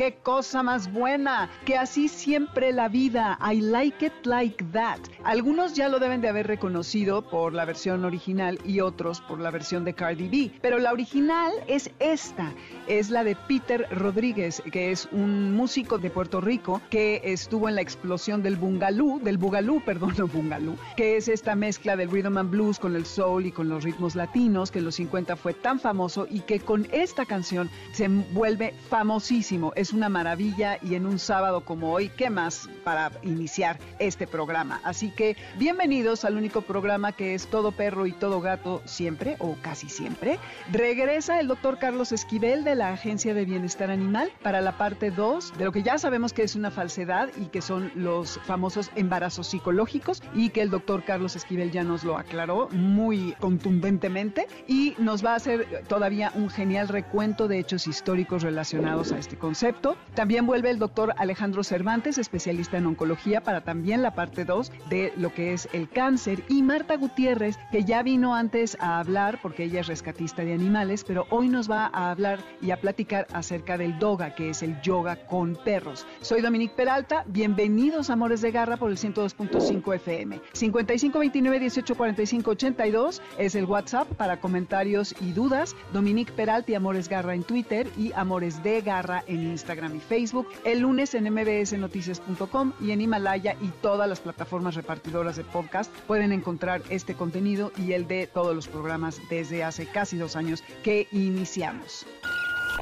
qué cosa más buena, que así siempre la vida, I like it like that. Algunos ya lo deben de haber reconocido por la versión original y otros por la versión de Cardi B, pero la original es esta, es la de Peter Rodríguez, que es un músico de Puerto Rico que estuvo en la explosión del bungalú, del bugalú, perdón, no bungalú, que es esta mezcla del rhythm and blues con el soul y con los ritmos latinos, que en los 50 fue tan famoso y que con esta canción se vuelve famosísimo es una maravilla y en un sábado como hoy, ¿qué más para iniciar este programa? Así que bienvenidos al único programa que es todo perro y todo gato siempre o casi siempre. Regresa el doctor Carlos Esquivel de la Agencia de Bienestar Animal para la parte 2 de lo que ya sabemos que es una falsedad y que son los famosos embarazos psicológicos y que el doctor Carlos Esquivel ya nos lo aclaró muy contundentemente y nos va a hacer todavía un genial recuento de hechos históricos relacionados a este concepto también vuelve el doctor Alejandro Cervantes, especialista en oncología, para también la parte 2 de lo que es el cáncer. Y Marta Gutiérrez, que ya vino antes a hablar, porque ella es rescatista de animales, pero hoy nos va a hablar y a platicar acerca del doga, que es el yoga con perros. Soy Dominique Peralta, bienvenidos Amores de Garra por el 102.5 FM. 5529 1845 82 es el WhatsApp para comentarios y dudas. Dominique Peralta y Amores Garra en Twitter y Amores de Garra en Instagram y Facebook, el lunes en mbsnoticias.com y en Himalaya y todas las plataformas repartidoras de podcast pueden encontrar este contenido y el de todos los programas desde hace casi dos años que iniciamos.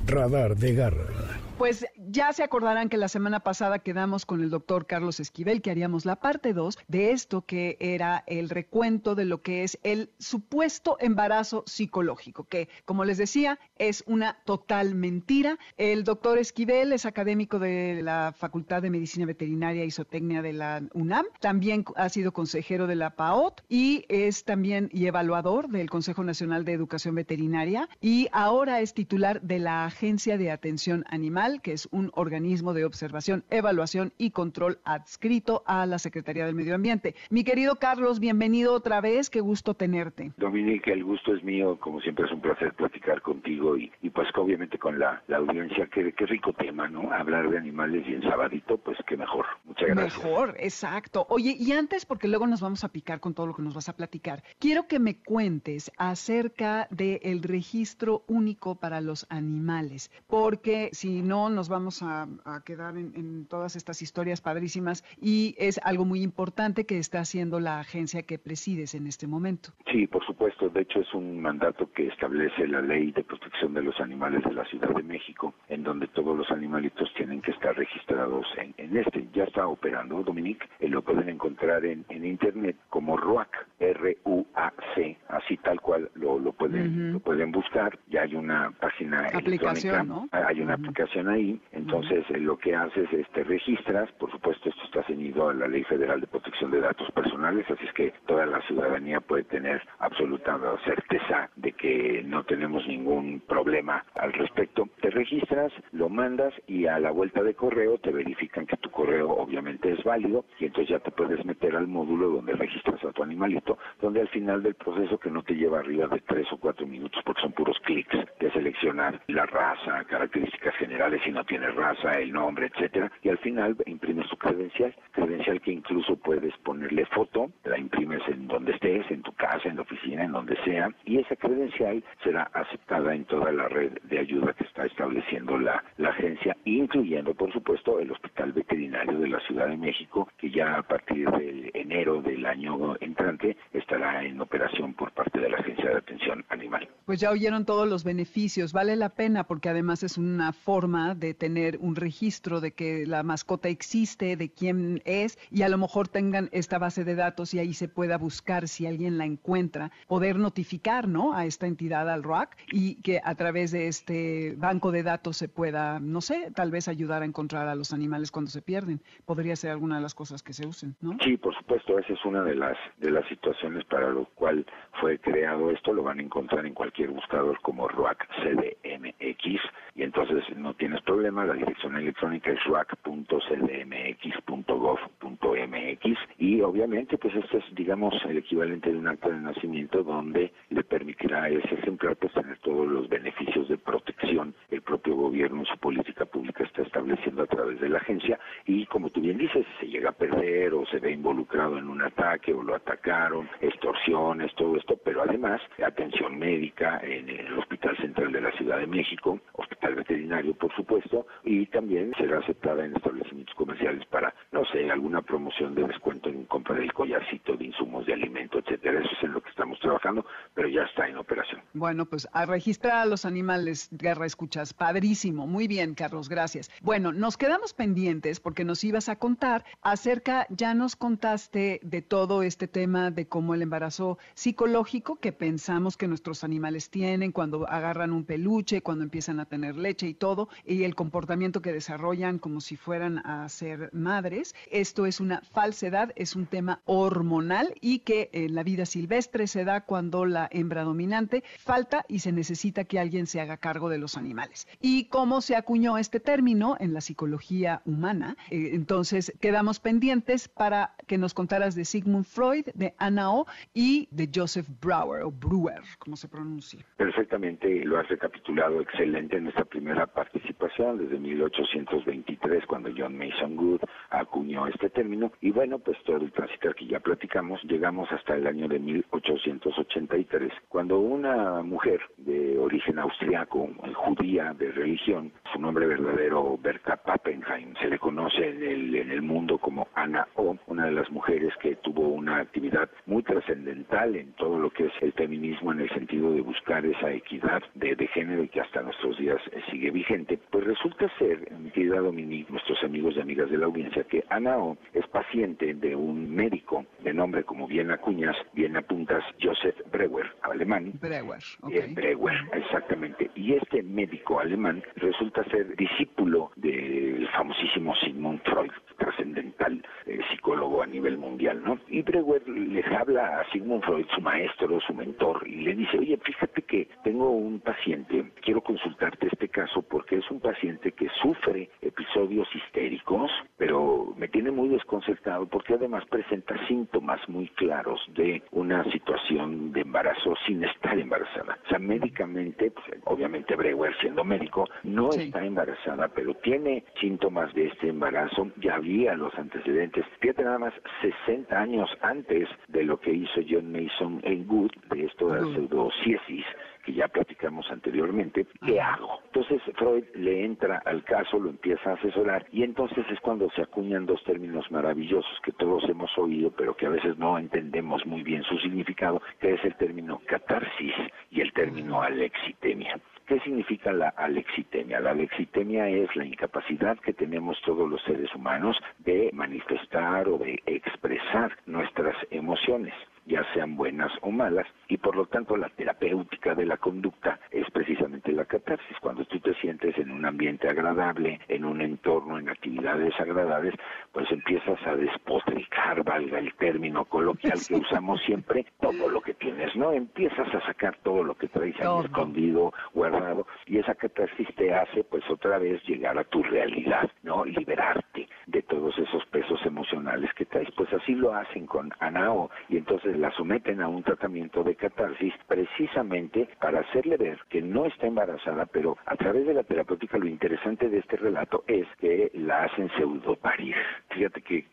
Radar de Garra. Pues ya se acordarán que la semana pasada quedamos con el doctor Carlos Esquivel que haríamos la parte 2 de esto que era el recuento de lo que es el supuesto embarazo psicológico, que como les decía es una total mentira. El doctor Esquivel es académico de la Facultad de Medicina Veterinaria y Zootecnia de la UNAM, también ha sido consejero de la PAOT y es también y evaluador del Consejo Nacional de Educación Veterinaria y ahora es titular de la Agencia de Atención Animal, que es un organismo de observación, evaluación y control adscrito a la Secretaría del Medio Ambiente. Mi querido Carlos, bienvenido otra vez, qué gusto tenerte. Dominique, el gusto es mío, como siempre es un placer platicar contigo y, pues obviamente con la, audiencia, qué, qué rico tema, ¿no? Hablar de animales y en sabadito, pues qué mejor. Muchas gracias. Mejor, exacto. Oye, y antes, porque luego nos vamos a picar con todo lo que nos vas a platicar, quiero que me cuentes acerca del registro único para los animales, porque si no nos vamos a, quedar en, todas estas historias padrísimas y es algo muy importante que está haciendo la agencia que presides en este momento. Sí, por supuesto. De hecho, es un mandato que establece la ley de protección de los animales de la Ciudad de México, en donde todos los animalitos tienen que estar registrados en, este. Ya está operando, Dominique. Eh, lo pueden encontrar en, internet como RUAC, R-U-A-C, así tal cual lo, pueden, lo pueden buscar. Ya hay una página aplicación, ¿no? Hay una aplicación ahí entonces, eh, lo que haces es te registras, por supuesto, esto está ceñido a la Ley Federal de Protección de Datos Personales, así es que toda la ciudadanía puede tener absoluta certeza de que no tenemos ningún problema al respecto. Te registras, lo mandas y a la vuelta de correo te verifican que tu correo obviamente es válido y entonces ya te puedes meter al módulo donde registras a tu animalito, donde al final del proceso que no te lleva arriba de tres o cuatro minutos porque son puros clics de seleccionar la raza, características generales si no tiene raza, el nombre, etcétera, y al final imprimes tu credencial, credencial que incluso puedes ponerle foto, la imprimes en donde estés, en tu casa, en la oficina, en donde sea, y esa credencial será aceptada en toda la red de ayuda que está estableciendo la, la agencia, incluyendo, por supuesto, el Hospital Veterinario de la Ciudad de México, que ya a partir de enero del año entrante estará en operación por parte de la Agencia de Atención Animal. Pues ya oyeron todos los beneficios, vale la pena porque además es una forma de tener un registro de que la mascota existe, de quién es y a lo mejor tengan esta base de datos y ahí se pueda buscar si alguien la encuentra, poder notificar, ¿no? A esta entidad, al ROAC, y que a través de este banco de datos se pueda, no sé, tal vez ayudar a encontrar a los animales cuando se pierden. Podría ser alguna de las cosas que se usen, ¿no? Sí, por supuesto, esa es una de las de las situaciones para lo cual fue creado esto. Lo van a encontrar en cualquier buscador como ROAC CDMX y entonces no tienes problema. La dirección electrónica es roac.cdmx.gov.mx y obviamente pues esto es digamos el equivalente de un acta de nacimiento donde le permitirá a ese ejemplar pues tener todos los beneficios de protección propio gobierno su política pública está estableciendo a través de la agencia y como tú bien dices, se llega a perder o se ve involucrado en un ataque o lo atacaron, extorsiones, todo esto, pero además atención médica en el Hospital Central de la Ciudad de México, hospital veterinario por supuesto, y también será aceptada en establecimientos comerciales para, no sé, alguna promoción de descuento en compra del collarcito de insumos de alimento, etcétera. Eso es en lo que estamos trabajando, pero ya está en operación. Bueno, pues a registrar a los animales, Guerra Escuchas. Padrísimo. Muy bien, Carlos, gracias. Bueno, nos quedamos pendientes porque nos ibas a contar acerca, ya nos contaste de todo este tema de cómo el embarazo psicológico que pensamos que nuestros animales tienen cuando agarran un peluche, cuando empiezan a tener leche y todo, y el comportamiento que desarrollan como si fueran a ser madres. Esto es una falsedad, es un tema hormonal y que en la vida silvestre se da cuando la hembra dominante falta y se necesita que alguien se haga cargo de los animales. Y cómo se acuñó este término en la psicología humana. Eh, entonces, quedamos pendientes para que nos contaras de Sigmund Freud, de Anna O y de Joseph Brauer o Brewer, como se pronuncia. Perfectamente, lo has recapitulado excelente en esta primera participación desde 1823 cuando John Mason Good acuñó este término y bueno, pues todo el transitar que ya platicamos, llegamos hasta el año de 1883 cuando una mujer de origen austriaco, judía de religión, su nombre verdadero Berta Pappenheim, se le conoce en el, en el mundo como Anna O, una de las mujeres que tuvo una actividad muy trascendental en todo lo que es el feminismo en el sentido de buscar esa equidad de, de género y que hasta nuestros días eh, sigue vigente, pues resulta ser, mi querida Dominique, nuestros amigos y amigas de la audiencia, que Ana O es paciente de un médico de nombre, como bien acuñas, bien apuntas, Joseph Breuer, alemán. Breuer, okay. Breuer, exactamente. Y este médico alemán resulta ser discípulo del famosísimo Sigmund Freud, trascendental eh, psicólogo a nivel mundial, ¿no? Y Breuer les habla a Sigmund Freud, su maestro, su mentor, y le dice, oye, fíjate que tengo un paciente, quiero consultarte este caso porque es un paciente que sufre episodios histéricos, pero me tiene muy desconcertado porque además presenta síntomas muy claros de una situación de embarazo sin estar embarazada. O sea, médicamente, pues, obviamente Breuer siendo médico, no Sí. está embarazada, pero tiene síntomas de este embarazo, ya había los antecedentes. Fíjate nada más, 60 años antes de lo que hizo John Mason en Good, de esto de la pseudociesis, que ya platicamos anteriormente, ¿qué hago? Entonces Freud le entra al caso, lo empieza a asesorar y entonces es cuando se acuñan dos términos maravillosos que todos hemos oído, pero que a veces no entendemos muy bien su significado, que es el término catarsis y el término alexitemia. ¿Qué significa la alexitemia? La alexitemia es la incapacidad que tenemos todos los seres humanos de manifestar o de expresar nuestras emociones ya sean buenas o malas, y por lo tanto la terapéutica de la conducta es precisamente la catarsis. Cuando tú te sientes en un ambiente agradable, en un entorno, en actividades agradables, pues empiezas a despotricar, valga el término coloquial que usamos siempre, todo lo que tienes, ¿no? Empiezas a sacar todo lo que traes ahí escondido, guardado, y esa catarsis te hace pues otra vez llegar a tu realidad, ¿no? Liberarte de todos esos pesos emocionales que traes. Pues así lo hacen con Anao y entonces la someten a un tratamiento de catarsis precisamente para hacerle ver que no está embarazada, pero a través de la terapéutica lo interesante de este relato es que la hacen pseudoparir. fíjate que...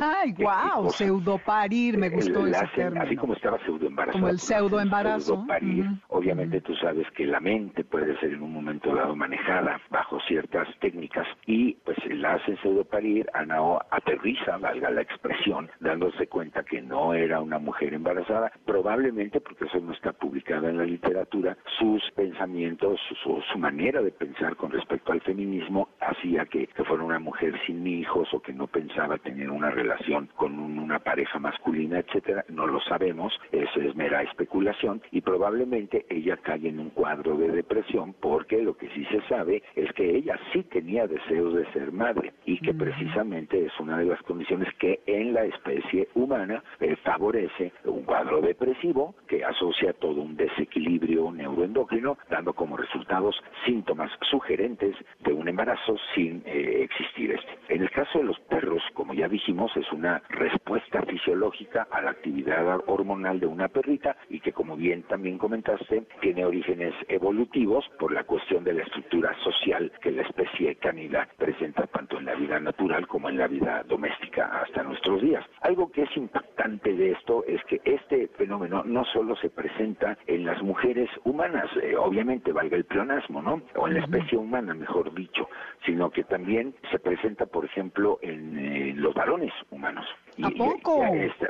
¡Ay, wow! Pseudoparir, me gustó ese término. Así como estaba pseudoembarazado. Como el pseudoembarazo. parir obviamente tú sabes que la mente puede ser en un momento dado manejada bajo ciertas técnicas y pues la hacen pseudoparir, Anao aterriza, valga la expresión, dándose cuenta que no era una mujer embarazada, probablemente porque eso no está publicado en la literatura, sus pensamientos, su, su manera de pensar con respecto al feminismo hacía que, que fuera una mujer sin hijos o que no pensaba tener una relación con una pareja masculina, etcétera, no lo sabemos, eso es mera especulación y probablemente ella cae en un cuadro de depresión porque lo que sí se sabe es que ella sí tenía deseos de ser madre y que precisamente es una de las condiciones que en la especie humana eh, favorece un cuadro depresivo que asocia todo un desequilibrio neuroendocrino, dando como resultados síntomas sugerentes de un embarazo sin eh, existir este. En el caso de los perros, como ya dijimos, es una respuesta fisiológica a la actividad hormonal de una perrita y que como bien también comentaste, tiene orígenes evolutivos por la cuestión de la estructura social que la especie canina presenta tanto en la vida natural como en la vida doméstica hasta nuestros días. Algo que es impactante de esto es que este fenómeno no solo se presenta en las mujeres humanas, eh, obviamente valga el pleonasmo, ¿no? O en la especie humana, mejor dicho, sino que también se presenta, por ejemplo, en eh, los varones humanos. ¿A poco?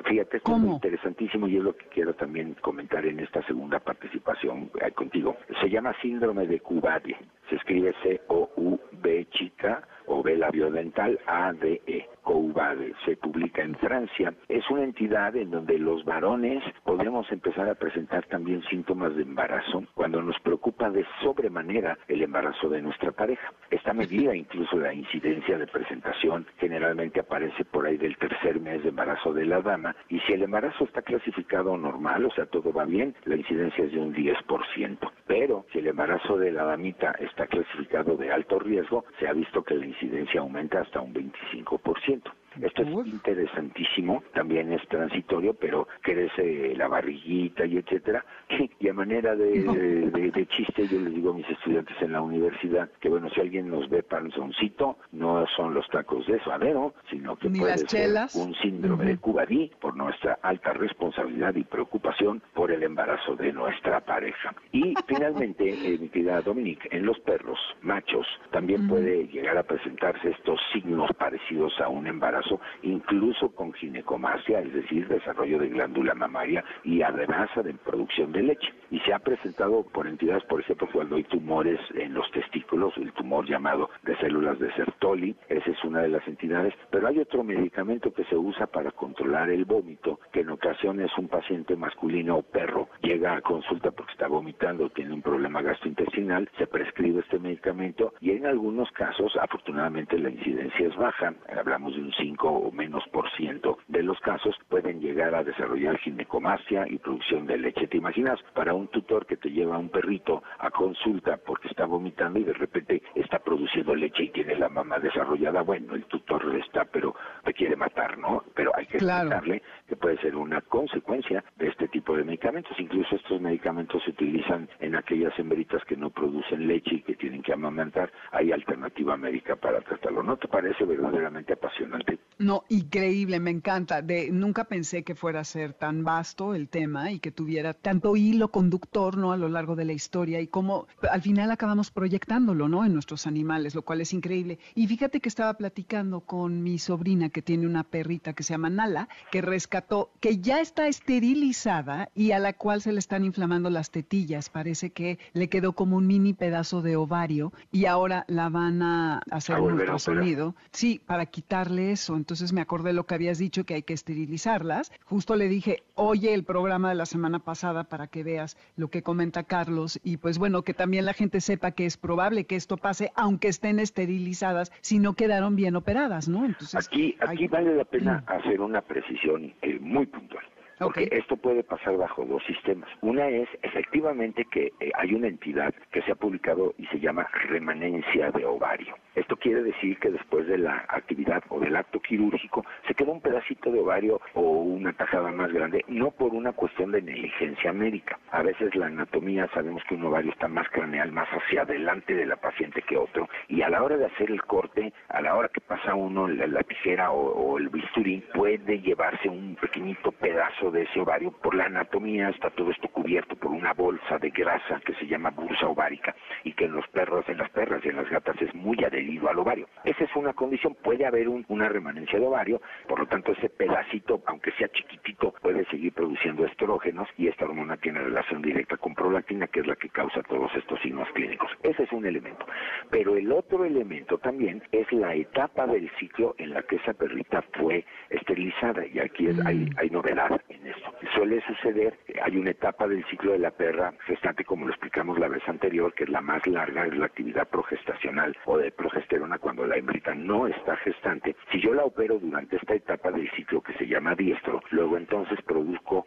fíjate, esto es muy interesantísimo y es lo que quiero también comentar en esta segunda participación eh, contigo. Se llama síndrome de Cubade. Se escribe C-O-U-B chica o B labiodental A-D-E. Coubade, se publica en Francia. Es una entidad en donde los varones podemos empezar a presentar también síntomas de embarazo cuando nos preocupa de sobremanera el embarazo de nuestra pareja. Esta medida, incluso la incidencia de presentación, generalmente aparece por ahí del tercer mes de embarazo de la dama y si el embarazo está clasificado normal, o sea, todo va bien, la incidencia es de un 10%. Pero si el embarazo de la damita está clasificado de alto riesgo, se ha visto que la incidencia aumenta hasta un 25%. Esto es interesantísimo, también es transitorio, pero crece la barriguita y etcétera. Y a manera de, chiste, yo les digo a mis estudiantes en la universidad que, bueno, si alguien nos ve panzoncito, no son los tacos de suadero, sino que puede ser un síndrome de Cubadí por nuestra alta responsabilidad y preocupación por el embarazo de nuestra pareja. Y finalmente, eh, mi querida Dominique, en los perros machos también puede llegar a presentarse estos signos parecidos a un embarazo incluso con ginecomastia, es decir, desarrollo de glándula mamaria y además de producción de leche. Y se ha presentado por entidades, por ejemplo, cuando hay tumores en los testículos, el tumor llamado de células de Sertoli, esa es una de las entidades, pero hay otro medicamento que se usa para controlar el vómito, que en ocasiones un paciente masculino o perro llega a consulta porque está vomitando, tiene un problema gastrointestinal, se prescribe este medicamento y en algunos casos, afortunadamente, la incidencia es baja, hablamos de un 5 o menos por ciento de los casos pueden llegar a desarrollar ginecomastia y producción de leche. ¿Te imaginas para un tutor que te lleva a un perrito a consulta porque está vomitando y de repente está produciendo leche y tiene la mamá desarrollada? Bueno, el tutor está, pero te quiere matar, ¿no? Pero hay que explicarle que puede ser una consecuencia de este tipo de medicamentos. Incluso estos medicamentos se utilizan en aquellas hembritas que no producen leche y que tienen que amamantar. Hay alternativa médica para tratarlo. ¿No te parece verdaderamente apasionante? No, increíble, me encanta. De, nunca pensé que fuera a ser tan vasto el tema y que tuviera tanto hilo conductor, ¿no? A lo largo de la historia y cómo al final acabamos proyectándolo, ¿no? En nuestros animales, lo cual es increíble. Y fíjate que estaba platicando con mi sobrina que tiene una perrita que se llama Nala, que rescató, que ya está esterilizada y a la cual se le están inflamando las tetillas. Parece que le quedó como un mini pedazo de ovario y ahora la van a hacer un ultrasonido. Sí, para quitarle eso. Entonces me acordé lo que habías dicho que hay que esterilizarlas. Justo le dije, oye el programa de la semana pasada para que veas lo que comenta Carlos y pues bueno, que también la gente sepa que es probable que esto pase aunque estén esterilizadas si no quedaron bien operadas, ¿no? Entonces, aquí aquí vale la pena hacer una precisión eh, muy puntual. Porque esto puede pasar bajo dos sistemas. Una es efectivamente que eh, hay una entidad que se ha publicado y se llama remanencia de ovario. Esto quiere decir que después de la actividad o del acto quirúrgico se queda un pedacito de ovario o una tajada más grande, no por una cuestión de negligencia médica. A veces la anatomía sabemos que un ovario está más craneal, más hacia adelante de la paciente que otro, y a la hora de hacer el corte, a la hora que pasa uno la, tijera o, el bisturí, puede llevarse un pequeñito pedazo de ese ovario. Por la anatomía está todo esto cubierto por una bolsa de grasa que se llama bursa ovárica y que en los perros, en las perras y en las gatas es muy adherido al ovario. Esa es una condición, puede haber una remanencia de ovario, por lo tanto ese pedacito, aunque sea chiquitito, puede seguir produciendo estrógenos y esta hormona tiene relación directa con prolactina, que es la que causa todos estos signos clínicos. Ese es un elemento. Pero el otro elemento también es la etapa del ciclo en la que esa perrita fue esterilizada y aquí hay, mm. hay novedad en esto. Suele suceder, hay una etapa del ciclo de la perra gestante, como lo explicamos la vez anterior, que es la más larga, es la actividad progestacional o de progesterona cuando la hembrita no está gestante. Si yo la opero durante esta etapa del ciclo que se llama diestro, luego entonces produzco,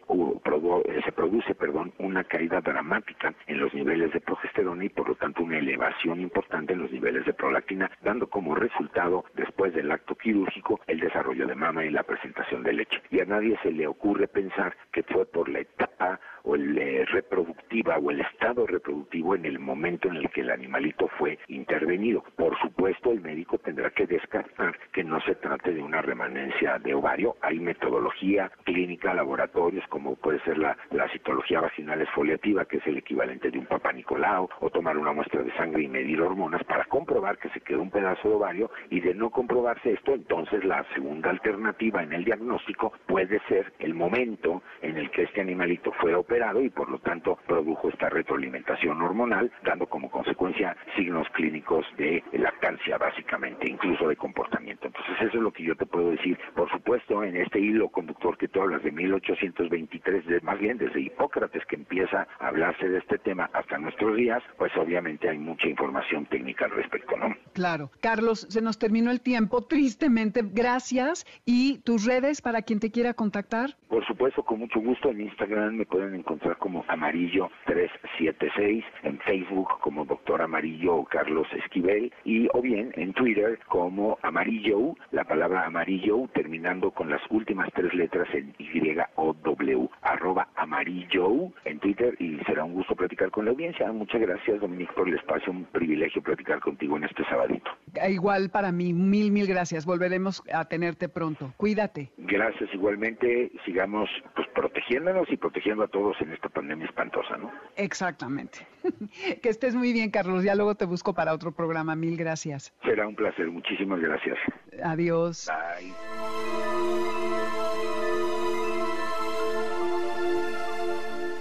eh, se produce perdón, una caída dramática en los niveles de progesterona y por lo tanto una elevación importante en los niveles de prolactina, dando como resultado, después del acto quirúrgico, el desarrollo de mama y la presentación de leche. Y a nadie se le ocurre pensar que fue por la etapa o el eh, reproductiva o el estado reproductivo en el momento en el que el animalito fue intervenido. Por supuesto, el médico tendrá que descartar que no se trate de una remanencia de ovario. Hay metodología clínica, laboratorios, como puede ser la, citología vaginal esfoliativa, que es el equivalente de un papá Nicolau, o tomar una muestra de sangre y medir hormonas para comprobar que se quedó un pedazo de ovario y de no comprobarse esto, entonces la segunda alternativa en el diagnóstico puede ser el momento en el que este animalito fue operado y por lo tanto produjo esta retroalimentación hormonal, dando como consecuencia signos clínicos de lactancia básicamente, incluso de comportamiento. Entonces eso es lo que yo te puedo decir. Por supuesto, en este hilo conductor que tú hablas de 1823, de, más bien desde Hipócrates que empieza a hablarse de este tema hasta nuestros días, pues obviamente hay mucha información técnica al respecto, ¿no? Claro. Carlos, se nos terminó el tiempo, tristemente. Gracias. ¿Y tus redes para quien te quiera contactar? Por supuesto, con mucho gusto. En Instagram me pueden encontrar como Amarillo 376, en Facebook como Doctor Amarillo Carlos Esquivel y o bien en Twitter como Amarillo, la palabra Amarillo terminando con las últimas tres letras en Y o W, arroba Amarillo en Twitter y será un gusto platicar con la audiencia. Muchas gracias Dominique por el espacio, un privilegio platicar contigo en este sabadito. Igual para mí, mil, mil gracias. Volveremos a tenerte pronto. Cuídate. Gracias igualmente. Sigamos pues protegiéndonos y protegiendo a todos en esta pandemia espantosa, ¿no? Exactamente. que estés muy bien, Carlos. Ya luego te busco para otro programa. Mil gracias. Será un placer. Muchísimas gracias. Adiós. Bye.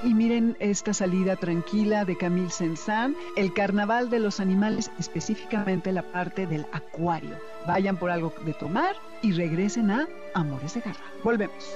Y miren esta salida tranquila de Camille Saint-Saëns, el carnaval de los animales, específicamente la parte del acuario. Vayan por algo de tomar y regresen a Amores de Garra. Volvemos.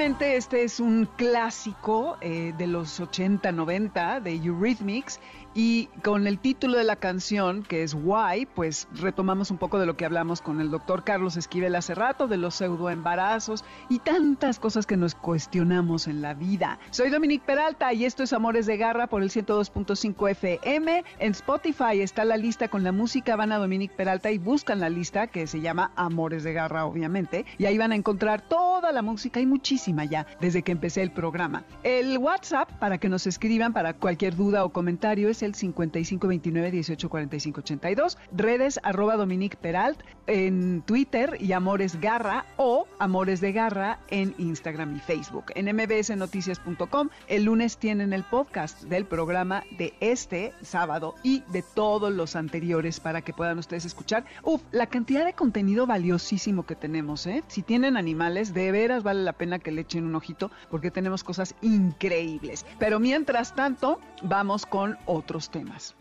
Este es un clásico eh, de los 80-90 de Eurythmics y con el título de la canción, que es Why, pues retomamos un poco de lo que hablamos con el doctor Carlos Esquivel hace rato, de los pseudoembarazos y tantas cosas que nos cuestionamos en la vida. Soy Dominique Peralta y esto es Amores de Garra por el 102.5 FM. En Spotify está la lista con la música, van a Dominique Peralta y buscan la lista que se llama Amores de Garra, obviamente, y ahí van a encontrar toda la música, hay muchísima ya desde que empecé el programa. El WhatsApp para que nos escriban para cualquier duda o comentario es el 5529 184582, redes arroba Dominique Peralt en Twitter y Amores Garra o Amores de Garra en Instagram y Facebook. En mbsnoticias.com el lunes tienen el podcast del programa de este sábado y de todos los anteriores para que puedan ustedes escuchar. Uf, la cantidad de contenido valiosísimo que tenemos, ¿eh? Si tienen animales, de veras vale la pena que le echen un ojito porque tenemos cosas increíbles. Pero mientras tanto, vamos con otros temas.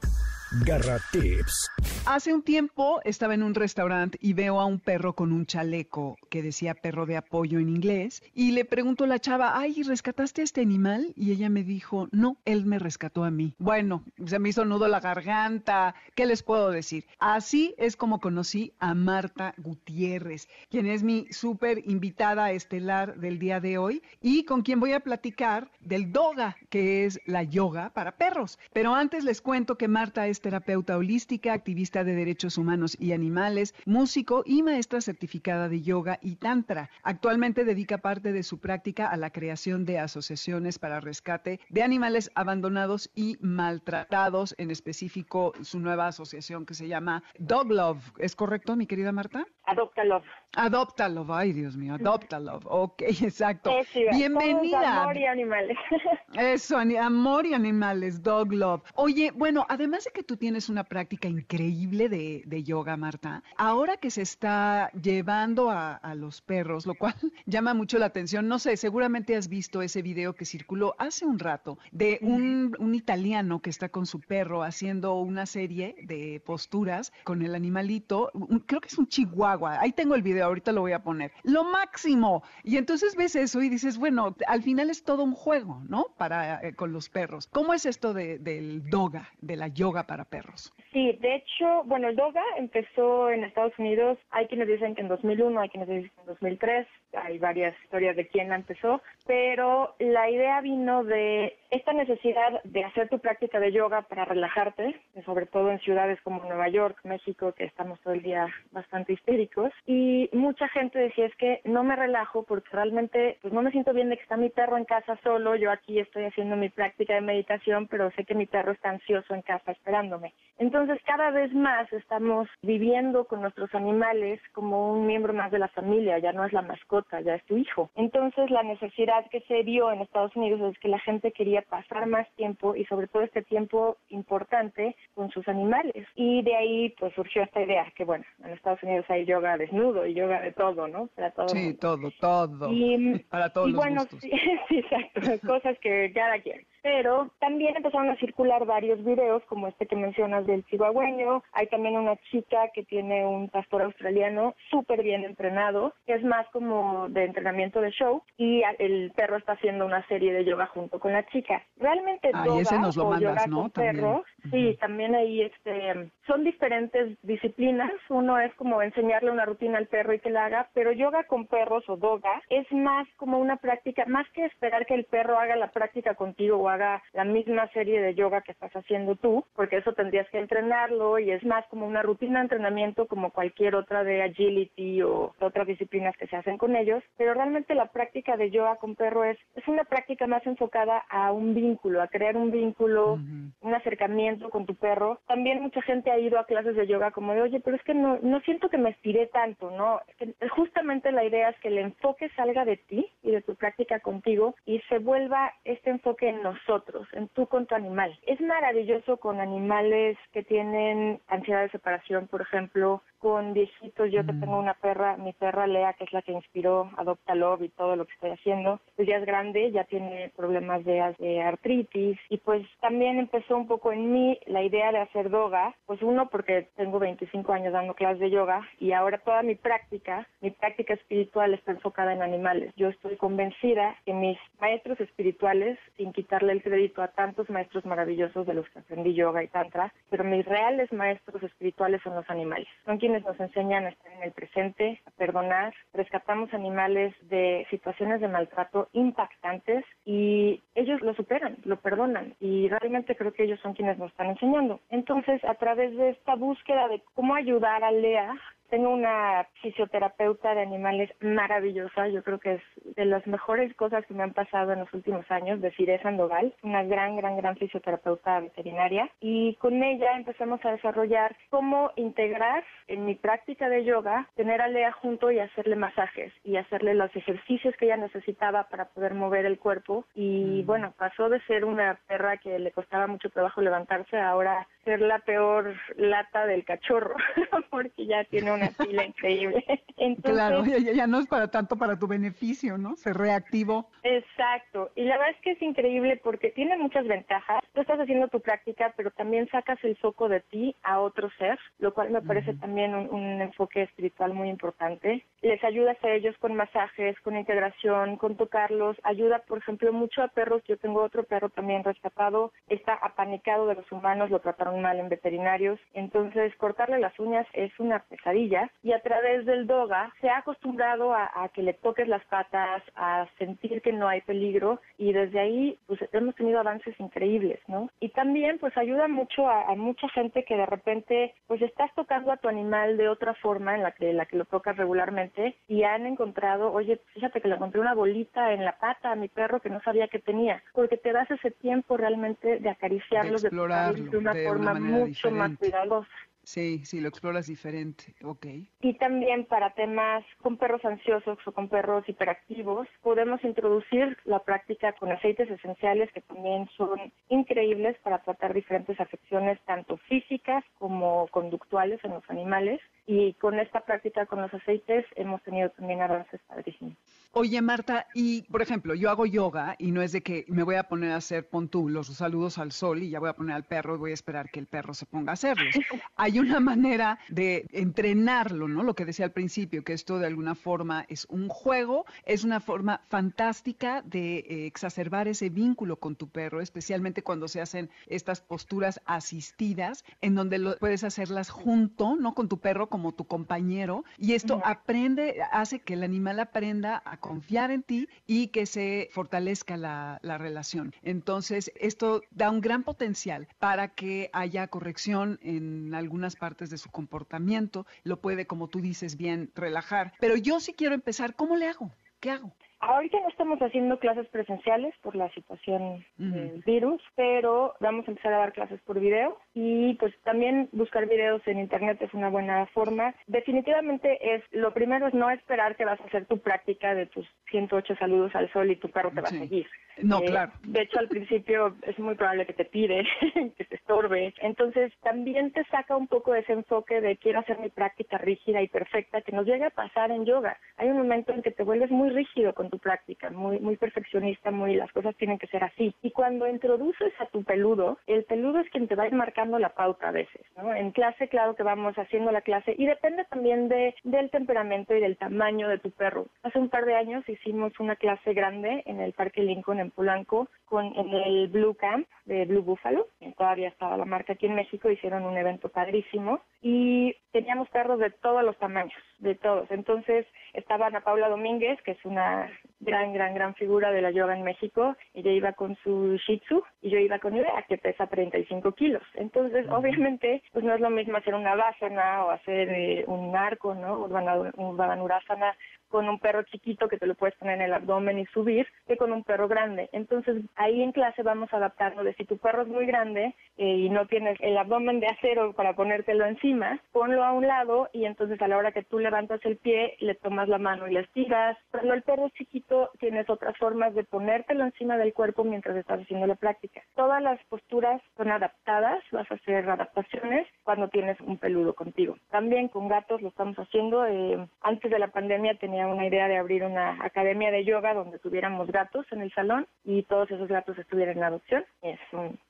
Garra Tips. Hace un tiempo estaba en un restaurante y veo a un perro con un chaleco que decía perro de apoyo en inglés y le pregunto a la chava, ay, ¿rescataste a este animal? Y ella me dijo, no, él me rescató a mí. Bueno, se me hizo nudo la garganta, ¿qué les puedo decir? Así es como conocí a Marta Gutiérrez, quien es mi súper invitada estelar del día de hoy y con quien voy a platicar del doga, que es la yoga para perros. Pero antes les cuento que Marta es terapeuta holística, activista de derechos humanos y animales, músico y maestra certificada de yoga y tantra. Actualmente dedica parte de su práctica a la creación de asociaciones para rescate de animales abandonados y maltratados, en específico su nueva asociación que se llama Dog Love. ¿Es correcto, mi querida Marta? Adopta Love. Adopta Love, ay Dios mío, Adopta Love. Ok, exacto. Bienvenida. Amor y animales. Eso, amor y animales, Dog Love. Oye, bueno, además de que tú tienes una práctica increíble de, yoga, Marta. Ahora que se está llevando a, los perros, lo cual llama mucho la atención, no sé, seguramente has visto ese video que circuló hace un rato de un, un italiano que está con su perro haciendo una serie de posturas con el animalito, creo que es un chihuahua, ahí tengo el video, ahorita lo voy a poner. Lo máximo. Y entonces ves eso y dices, bueno, al final es todo un juego, ¿no? Para eh, con los perros. ¿Cómo es esto de, del doga, de la yoga para perros. Sí, de hecho, bueno, el yoga empezó en Estados Unidos. Hay quienes dicen que en 2001, hay quienes dicen que en 2003. Hay varias historias de quién empezó, pero la idea vino de esta necesidad de hacer tu práctica de yoga para relajarte, sobre todo en ciudades como Nueva York, México, que estamos todo el día bastante histéricos. Y mucha gente decía es que no me relajo porque realmente pues no me siento bien de que está mi perro en casa solo. Yo aquí estoy haciendo mi práctica de meditación, pero sé que mi perro está ansioso en casa esperándome. Entonces cada vez más estamos viviendo con nuestros animales como un miembro más de la familia, ya no es la mascota, ya es tu hijo. Entonces la necesidad que se vio en Estados Unidos es que la gente quería pasar más tiempo y sobre todo este tiempo importante con sus animales. Y de ahí pues surgió esta idea que bueno, en Estados Unidos hay yoga desnudo y yoga de todo, ¿no? Para todo. Sí, todo, todo. Y, para todos y bueno, Sí, sí, exacto, cosas que cada quien. Pero también empezaron a circular varios videos como este que mencionas del chihuahueño. Hay también una chica que tiene un pastor australiano súper bien entrenado, que es más como de entrenamiento de show y el perro está haciendo una serie de yoga junto con la chica. Realmente ah, ese nos lo mandas, ¿no? perros, sí, también ahí este son diferentes disciplinas. Uno es como enseñarle una rutina al perro y que la haga, pero yoga con perros o doga es más como una práctica, más que esperar que el perro haga la práctica contigo o haga la misma serie de yoga que estás haciendo tú, porque eso tendrías que entrenarlo y es más como una rutina de entrenamiento como cualquier otra de agility o otras disciplinas que se hacen con ellos, pero realmente la práctica de yoga con perro es, es una práctica más enfocada a un vínculo, a crear un vínculo, un acercamiento con tu perro. También mucha gente ha ido a clases de yoga como de, oye, pero es que no, no siento que me estiré tanto, ¿no? justamente la idea es que el enfoque salga de ti y de tu práctica contigo y se vuelva este enfoque en nosotros, en tú con tu animal. Es maravilloso con animales que tienen ansiedad de separación, por ejemplo, con viejitos. Yo que tengo una perra, mi perra Lea, que es la que inspiró Adopta Love y todo lo que estoy haciendo, pues ya es grande, ya tiene problemas de, de artritis y pues también empezó un poco en mí la idea de hacer yoga, pues uno porque tengo 25 años dando clases de yoga y ahora toda mi práctica, mi práctica espiritual está enfocada en animales. Yo estoy convencida que mis maestros espirituales, sin quitarle el crédito a tantos maestros maravillosos de los que aprendí yoga y tantra, pero mis reales maestros espirituales son los animales. Son quienes nos enseñan a estar en el presente, a perdonar. Rescatamos animales de situaciones de maltrato impactantes y ellos lo superan, lo perdonan y realmente creo que ellos son quienes nos están enseñando. Entonces, a través de esta búsqueda de cómo ayudar a Lea tengo una fisioterapeuta de animales maravillosa, yo creo que es de las mejores cosas que me han pasado en los últimos años, de Cire Sandoval, una gran, gran, gran fisioterapeuta veterinaria. Y con ella empezamos a desarrollar cómo integrar en mi práctica de yoga, tener a Lea junto y hacerle masajes y hacerle los ejercicios que ella necesitaba para poder mover el cuerpo. Y bueno, pasó de ser una perra que le costaba mucho trabajo levantarse a ahora ser la peor lata del cachorro, porque ya tiene una increíble. claro, ya, no es para tanto para tu beneficio, ¿no? Se reactivó. Exacto, y la verdad es que es increíble porque tiene muchas ventajas. Tú estás haciendo tu práctica, pero también sacas el foco de ti a otro ser, lo cual me parece también un, un, enfoque espiritual muy importante. Les ayudas a ellos con masajes, con integración, con tocarlos. Ayuda, por ejemplo, mucho a perros. Yo tengo otro perro también rescatado, está apanicado de los humanos, lo trataron mal en veterinarios. Entonces, cortarle las uñas es una pesadilla y a través del doga se ha acostumbrado a, que le toques las patas, a sentir que no hay peligro y desde ahí pues hemos tenido avances increíbles, ¿no? Y también pues ayuda mucho a, mucha gente que de repente pues estás tocando a tu animal de otra forma en la que, la que lo tocas regularmente y han encontrado, oye, fíjate que le encontré una bolita en la pata a mi perro que no sabía que tenía, porque te das ese tiempo realmente de acariciarlos, de, de, una forma mucho más cuidadosa. Sí, sí, lo exploras diferente, ok. Y también para temas con perros ansiosos o con perros hiperactivos, podemos introducir la práctica con aceites esenciales que también son increíbles para tratar diferentes afecciones, tanto físicas como conductuales en los animales. Y con esta práctica con los aceites hemos tenido también avances padrísimos. Oye, Marta, y por ejemplo, yo hago yoga y no es de que me voy a poner a hacer pon los saludos al sol y ya voy a poner al perro y voy a esperar que el perro se ponga a hacerlos. Hay una manera de entrenarlo, ¿no? Lo que decía al principio, que esto de alguna forma es un juego, es una forma fantástica de eh, exacerbar ese vínculo con tu perro, especialmente cuando se hacen estas posturas asistidas, en donde lo, puedes hacerlas junto, ¿no? Con tu perro como tu compañero, y esto aprende, hace que el animal aprenda a confiar en ti y que se fortalezca la, la relación. Entonces, esto da un gran potencial para que haya corrección en algunas partes de su comportamiento, lo puede, como tú dices bien, relajar. Pero yo sí quiero empezar, ¿cómo le hago? ¿Qué hago? Ahorita no estamos haciendo clases presenciales por la situación del virus, pero vamos a empezar a dar clases por video y pues también buscar videos en internet es una buena forma. Definitivamente es lo primero es no esperar que vas a hacer tu práctica de tus 108 saludos al sol y tu perro te va a seguir. No, eh, claro. De hecho, al principio es muy probable que te tire, que te estorbe. Entonces, también te saca un poco de ese enfoque de quiero hacer mi práctica rígida y perfecta que nos llega a pasar en yoga. Hay un momento en que te vuelves muy rígido con tu práctica, muy, muy perfeccionista, muy las cosas tienen que ser así. Y cuando introduces a tu peludo, el peludo es quien te va a ir marcando la pauta a veces, ¿no? En clase, claro que vamos haciendo la clase y depende también de, del temperamento y del tamaño de tu perro. Hace un par de años hicimos una clase grande en el Parque Lincoln en Polanco con en el Blue Camp de Blue Buffalo, todavía estaba la marca aquí en México, hicieron un evento padrísimo y teníamos perros de todos los tamaños, de todos. Entonces estaba Ana Paula Domínguez, que es una gran, gran, gran figura de la yoga en México. Ella iba con su Shih Tzu y yo iba con Lea, que pesa 35 kilos. Entonces, obviamente, pues no es lo mismo hacer una vasana o hacer eh, un arco, ¿no? Un Urbanurasana con un perro chiquito que te lo puedes poner en el abdomen y subir que con un perro grande. Entonces ahí en clase vamos adaptando de si tu perro es muy grande eh, y no tienes el abdomen de acero para ponértelo encima, ponlo a un lado y entonces a la hora que tú levantas el pie le tomas la mano y le estiras. Cuando el perro es chiquito tienes otras formas de ponértelo encima del cuerpo mientras estás haciendo la práctica. Todas las posturas son adaptadas, vas a hacer adaptaciones cuando tienes un peludo contigo. También con gatos lo estamos haciendo. Eh, antes de la pandemia tenía una idea de abrir una academia de yoga donde tuviéramos gatos en el salón y todos esos gatos estuvieran en adopción. Es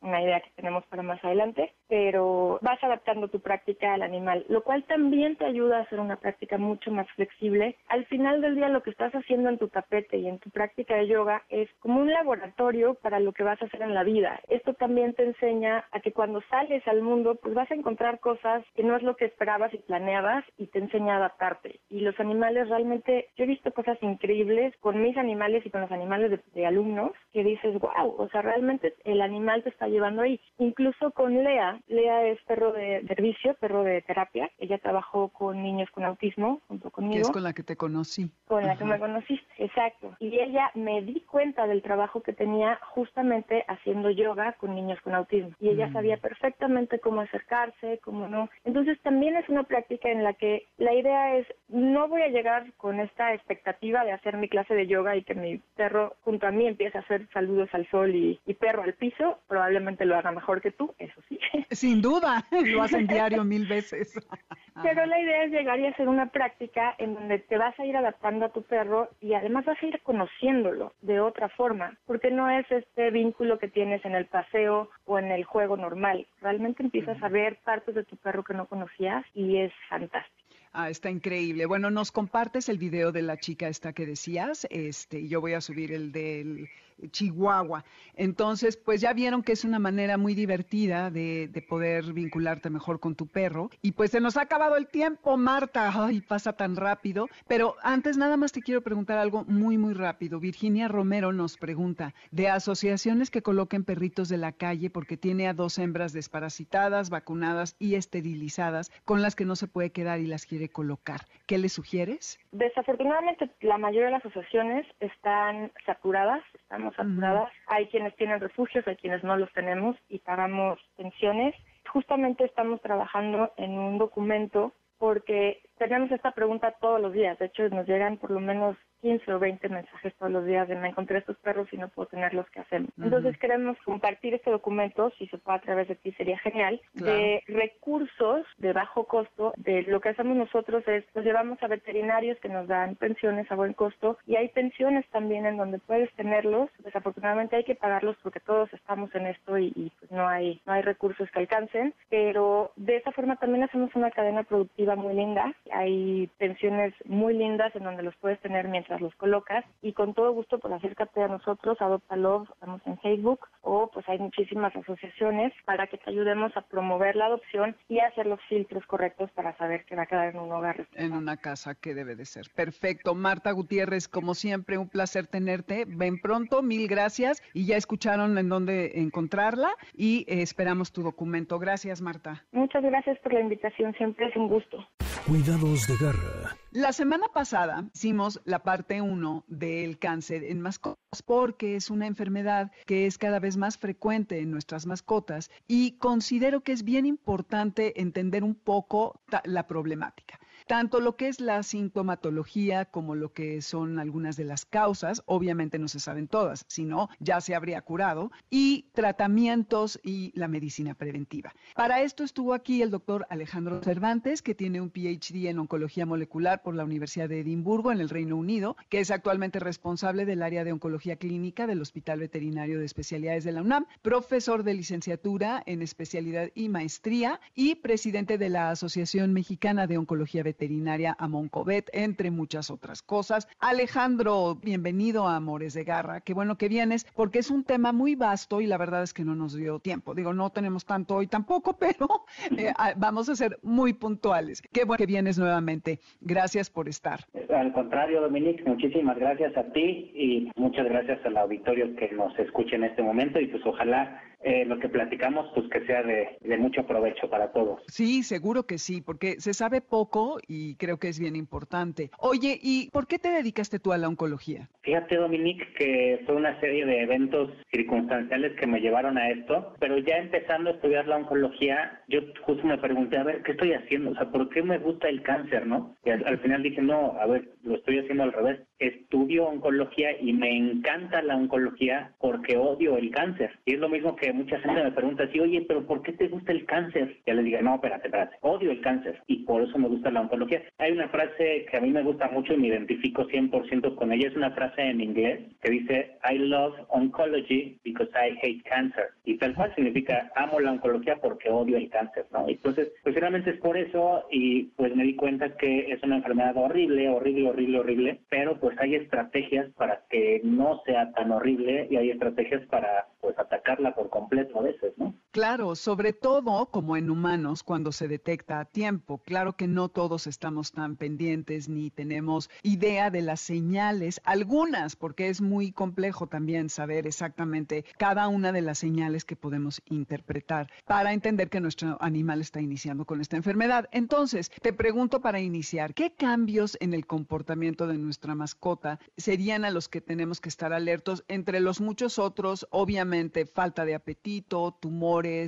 una idea que tenemos para más adelante, pero vas adaptando tu práctica al animal, lo cual también te ayuda a hacer una práctica mucho más flexible. Al final del día lo que estás haciendo en tu tapete y en tu práctica de yoga es como un laboratorio para lo que vas a hacer en la vida. Esto también te enseña a que cuando sales al mundo, pues vas a encontrar cosas que no es lo que esperabas y planeabas y te enseña a adaptarte. Y los animales realmente, yo he visto cosas increíbles con mis animales y con los animales de, alumnos que dices, wow, o sea, realmente el animal te está llevando ahí. Incluso con Lea, Lea es perro de servicio, perro de terapia. Ella trabajó con niños con autismo junto conmigo. Que es con la que te conocí. Con la que me conociste, exacto. Y ella me di cuenta del trabajo que tenía justamente haciendo yoga con niños con autismo. Y ella mm. sabía perfectamente cómo acercarse, cómo no. Entonces también es una práctica en la que la idea es, no voy a llegar con esta expectativa de hacer mi clase de yoga y que mi perro junto a mí empiece a hacer saludos al sol y, perro al piso. Probablemente lo haga mejor que tú, eso sí. Sin duda, lo hacen diario mil veces. Pero la idea es llegar y hacer una práctica en donde te vas a ir adaptando a tu perro y además vas a ir conociéndolo de otra forma, porque no es este vínculo que tienes en el paseo o en el juego normal. Realmente empiezas a ver partes de tu perro que no conocías y es fantástico. Ah, está increíble. Bueno, nos compartes el video de la chica esta que decías, este, yo voy a subir el del Chihuahua. Entonces, pues ya vieron que es una manera muy divertida de, de, poder vincularte mejor con tu perro. Y pues se nos ha acabado el tiempo, Marta. Ay, pasa tan rápido. Pero antes nada más te quiero preguntar algo muy, muy rápido. Virginia Romero nos pregunta de asociaciones que coloquen perritos de la calle porque tiene a dos hembras desparasitadas, vacunadas y esterilizadas con las que no se puede quedar y las quiere colocar. ¿Qué le sugieres? Desafortunadamente, la mayoría de las asociaciones están saturadas, estamos saturadas. Hay quienes tienen refugios, hay quienes no los tenemos y pagamos pensiones. Justamente estamos trabajando en un documento porque tenemos esta pregunta todos los días. De hecho, nos llegan por lo menos 15 o 20 mensajes todos los días de me encontré estos perros y no puedo tenerlos, ¿qué hacemos? Entonces queremos compartir este documento, si se puede a través de ti sería genial, de recursos de bajo costo. De lo que hacemos nosotros es, nos llevamos a veterinarios que nos dan pensiones a buen costo y hay pensiones también en donde puedes tenerlos. Desafortunadamente hay que pagarlos porque todos estamos en esto y, pues no hay no hay recursos que alcancen, pero de esa forma también hacemos una cadena productiva muy linda. Hay pensiones muy lindas en donde los puedes tener mientras los colocas y con todo gusto pues acércate a nosotros, Adopta Love, estamos en Facebook o pues hay muchísimas asociaciones para que te ayudemos a promover la adopción y hacer los filtros correctos para saber que va a quedar en un hogar. En una casa que debe de ser. Perfecto. Marta Gutiérrez, como siempre, un placer tenerte. Ven pronto, mil gracias y ya escucharon en dónde encontrarla y eh, esperamos tu documento. Gracias, Marta. Muchas gracias por la invitación, siempre es un gusto. Cuidados de garra. La semana pasada hicimos la parte 1 del cáncer en mascotas porque es una enfermedad que es cada vez más frecuente en nuestras mascotas y considero que es bien importante entender un poco la problemática tanto lo que es la sintomatología como lo que son algunas de las causas, obviamente no se saben todas, sino ya se habría curado, y tratamientos y la medicina preventiva. Para esto estuvo aquí el doctor Alejandro Cervantes, que tiene un PhD en oncología molecular por la Universidad de Edimburgo en el Reino Unido, que es actualmente responsable del área de oncología clínica del Hospital Veterinario de Especialidades de la UNAM, profesor de licenciatura en especialidad y maestría y presidente de la Asociación Mexicana de Oncología Veterinaria veterinaria a Moncovet, entre muchas otras cosas. Alejandro, bienvenido a Amores de Garra. Qué bueno que vienes, porque es un tema muy vasto y la verdad es que no nos dio tiempo. Digo, no tenemos tanto hoy tampoco, pero eh, vamos a ser muy puntuales. Qué bueno que vienes nuevamente. Gracias por estar. Al contrario, Dominique, muchísimas gracias a ti y muchas gracias al auditorio que nos escuche en este momento y pues ojalá eh, lo que platicamos, pues que sea de, de mucho provecho para todos. Sí, seguro que sí, porque se sabe poco y creo que es bien importante. Oye, ¿y por qué te dedicaste tú a la oncología? Fíjate, Dominique, que fue una serie de eventos circunstanciales que me llevaron a esto, pero ya empezando a estudiar la oncología, yo justo me pregunté, a ver, ¿qué estoy haciendo? O sea, ¿por qué me gusta el cáncer, no? Y al, al final dije, no, a ver, lo estoy haciendo al revés. Estudio oncología y me encanta la oncología porque odio el cáncer. Y es lo mismo que mucha gente me pregunta así, oye, pero ¿por qué te gusta el cáncer? Ya les digo, no, espérate, espérate, odio el cáncer y por eso me gusta la oncología. Hay una frase que a mí me gusta mucho y me identifico 100% con ella, es una frase en inglés que dice, I love oncology because I hate cancer. Y tal cual significa, amo la oncología porque odio el cáncer, ¿no? Entonces, pues realmente es por eso y pues me di cuenta que es una enfermedad horrible, horrible, horrible, horrible, pero pues hay estrategias para que no sea tan horrible y hay estrategias para pues atacarla por completo a veces, ¿no? Claro, sobre todo como en humanos cuando se detecta a tiempo. Claro que no todos estamos tan pendientes ni tenemos idea de las señales, algunas, porque es muy complejo también saber exactamente cada una de las señales que podemos interpretar para entender que nuestro animal está iniciando con esta enfermedad. Entonces, te pregunto para iniciar, ¿qué cambios en el comportamiento de nuestra mascota serían a los que tenemos que estar alertos entre los muchos otros, obviamente? falta de apetito,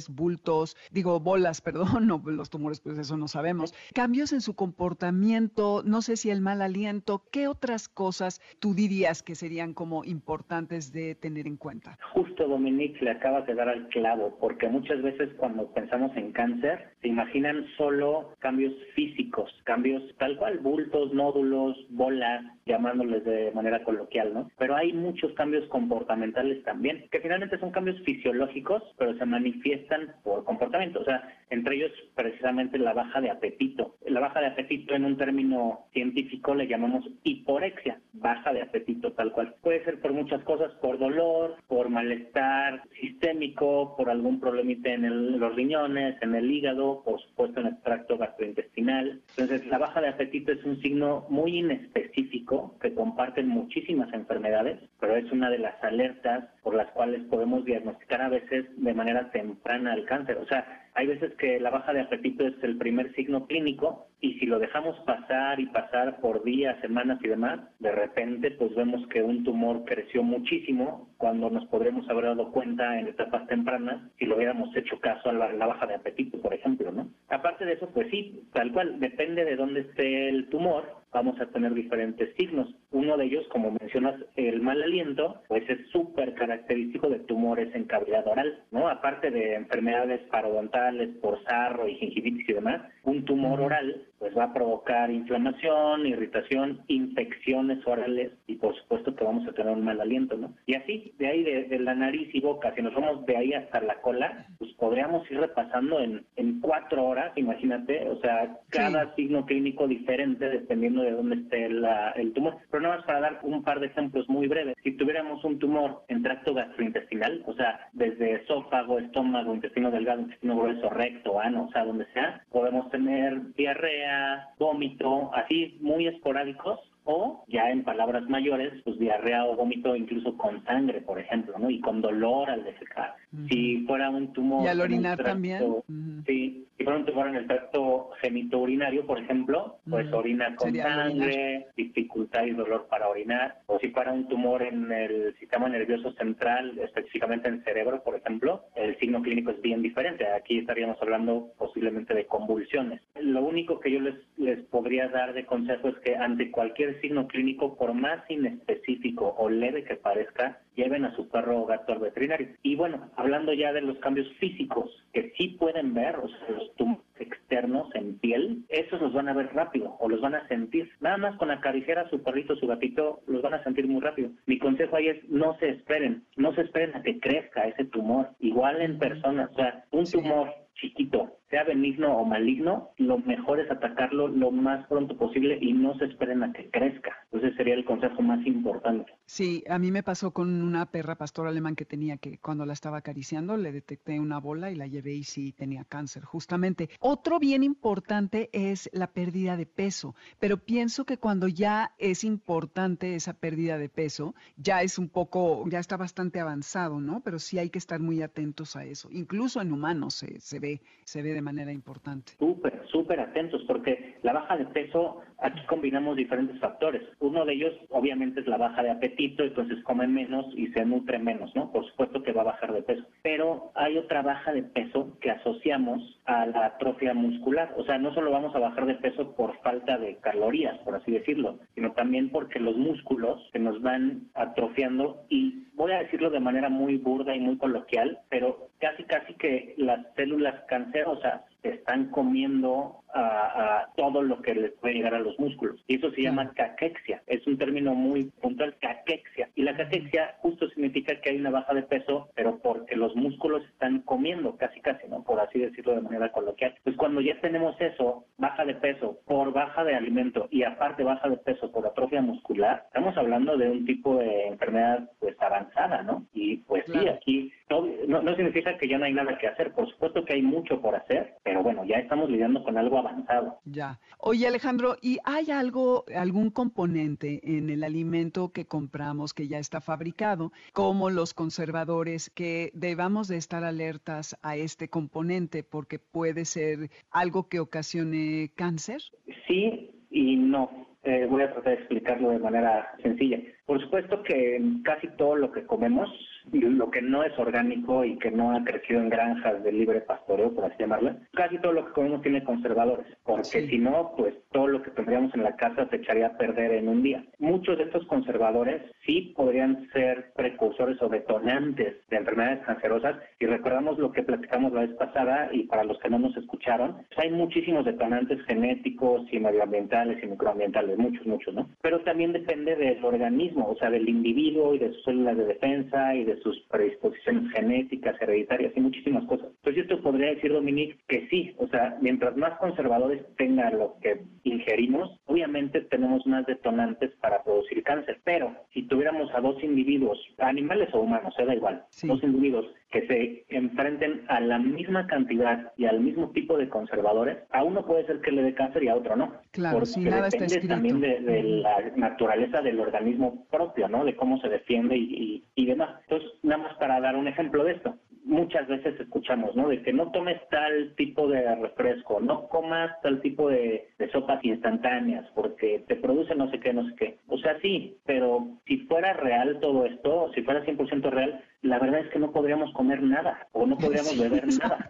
bultos, digo bolas, perdón, no los tumores, pues eso no sabemos. Cambios en su comportamiento, no sé si el mal aliento, ¿qué otras cosas tú dirías que serían como importantes de tener en cuenta? Justo, Dominique, le acabas de dar al clavo, porque muchas veces cuando pensamos en cáncer, se imaginan solo cambios físicos, cambios tal cual, bultos, nódulos, bolas, llamándoles de manera coloquial, ¿no? Pero hay muchos cambios comportamentales también, que finalmente son cambios fisiológicos, pero se manifiestan por comportamiento, o sea, entre ellos precisamente la baja de apetito. La baja de apetito en un término científico le llamamos hiporexia, baja de apetito tal cual. Puede ser por muchas cosas, por dolor, por malestar sistémico, por algún problemita en los riñones, en el hígado, por supuesto en el tracto gastrointestinal. Entonces, la baja de apetito es un signo muy inespecífico que comparten muchísimas enfermedades, pero es una de las alertas por las cuales podemos diagnosticar a veces de manera temprana el cáncer. O sea, hay veces que la baja de apetito es el primer signo clínico y si lo dejamos pasar y pasar por días, semanas y demás, de repente pues vemos que un tumor creció muchísimo cuando nos podremos haber dado cuenta en etapas tempranas si lo hubiéramos hecho caso a la, la baja de apetito, por ejemplo, ¿no? Aparte de eso, pues sí, tal cual, depende de dónde esté el tumor, vamos a tener diferentes signos. Uno de ellos, como mencionas, el mal aliento, pues es súper característico de tumores en cavidad oral, ¿no? Aparte de enfermedades parodontales por sarro y gingivitis y demás, un tumor oral pues va a provocar inflamación, irritación, infecciones orales y por supuesto que vamos a tener un mal aliento, ¿no? Y así, de ahí de, la nariz y boca, si nos vamos de ahí hasta la cola, pues podríamos ir repasando en, en cuatro horas, imagínate, o sea, cada signo clínico diferente dependiendo de dónde esté el tumor. Pero nada más para dar un par de ejemplos muy breves. Si tuviéramos un tumor en tracto gastrointestinal, o sea, desde esófago, estómago, intestino delgado, intestino grueso, recto, ano, o sea, donde sea, podemos tener diarrea, vómito, así muy esporádicos, o ya en palabras mayores, pues diarrea o vómito incluso con sangre, por ejemplo, ¿no? Y con dolor al defecar. Si fuera un tumor... Y al orinar también. Sí, si fuera un tumor en el tracto genitourinario, por ejemplo, pues orina con sangre, dificultad y dolor para orinar. O si fuera un tumor en el sistema nervioso central, específicamente en el cerebro, por ejemplo, el signo clínico es bien diferente. Aquí estaríamos hablando posiblemente de convulsiones. Lo único que yo les, les podría dar de consejo es que ante cualquier signo clínico, por más inespecífico o leve que parezca, lleven a su perro o gato al veterinario. Y bueno, hablando ya de los cambios físicos que sí pueden ver, o sea, los tumores externos en piel, esos los van a ver rápido o los van a sentir. Nada más con acariciar a su perrito, su gatito, los van a sentir muy rápido. Mi consejo ahí es no se esperen, no se esperen a que crezca ese tumor. Igual en personas, o sea, un tumor chiquito sea benigno o maligno, lo mejor es atacarlo lo más pronto posible y no se esperen a que crezca. Entonces sería el consejo más importante. Sí, a mí me pasó con una perra pastor alemán que tenía que cuando la estaba acariciando le detecté una bola y la llevé y sí tenía cáncer, justamente. Otro bien importante es la pérdida de peso, pero pienso que cuando ya es importante esa pérdida de peso, ya es un poco, ya está bastante avanzado, ¿no? Pero sí hay que estar muy atentos a eso. Incluso en humanos se, se ve, se ve de manera importante. Súper, súper atentos, porque la baja de peso, aquí combinamos diferentes factores. Uno de ellos, obviamente, es la baja de apetito, entonces come menos y se nutre menos, ¿no? Por supuesto que va a bajar de peso. Pero hay otra baja de peso que asociamos a la atrofia muscular. O sea, no solo vamos a bajar de peso por falta de calorías, por así decirlo, sino también porque los músculos se nos van atrofiando y voy a decirlo de manera muy burda y muy coloquial, pero casi casi que las células cancerosas están comiendo a, todo lo que les puede llegar a los músculos. Y eso se llama caquexia. Es un término muy puntual, caquexia. Y la caquexia justo significa que hay una baja de peso, pero porque los músculos están comiendo, casi casi, ¿no? Por así decirlo de manera coloquial. Pues cuando ya tenemos eso, baja de peso por baja de alimento y aparte baja de peso por atrofia muscular, estamos hablando de un tipo de enfermedad pues avanzada, ¿no? Y pues sí, aquí no, no, significa que ya no hay nada que hacer, por supuesto que hay mucho por hacer, pero bueno, ya estamos lidiando con algo avanzado. Ya. Oye Alejandro, ¿y hay algo, algún componente en el alimento que compramos que ya está fabricado, como los conservadores, que debamos de estar alertas a este componente porque puede ser algo que ocasione cáncer? Sí y no. Eh, voy a tratar de explicarlo de manera sencilla. Por supuesto que casi todo lo que comemos lo que no es orgánico y que no ha crecido en granjas de libre pastoreo, por así llamarlo, casi todo lo que comemos tiene conservadores, porque si no, pues todo lo que tendríamos en la casa se echaría a perder en un día. Muchos de estos conservadores sí podrían ser precursores o detonantes de enfermedades cancerosas y recordamos lo que platicamos la vez pasada y para los que no nos escucharon, pues hay muchísimos detonantes genéticos y medioambientales y microambientales, muchos, muchos, ¿no? Pero también depende del organismo, o sea, del individuo y de sus células de defensa y de sus predisposiciones genéticas, hereditarias y muchísimas cosas. Entonces yo te podría decir, Dominique, que sí, o sea, mientras más conservadores tenga lo que ingerimos, obviamente tenemos más detonantes para producir cáncer, pero si tuviéramos a dos individuos, animales o humanos, se da igual, dos individuos que se enfrenten a la misma cantidad y al mismo tipo de conservadores, a uno puede ser que le dé cáncer y a otro no. Claro, porque nada depende también de, la naturaleza del organismo propio, ¿no? De cómo se defiende y, y demás. Entonces, nada más para dar un ejemplo de esto muchas veces escuchamos, ¿no? De que no tomes tal tipo de refresco, no comas tal tipo de, sopas instantáneas porque te produce no sé qué, no sé qué. O sea, sí, pero si fuera real todo esto, si fuera 100% real, la verdad es que no podríamos comer nada o no podríamos beber nada.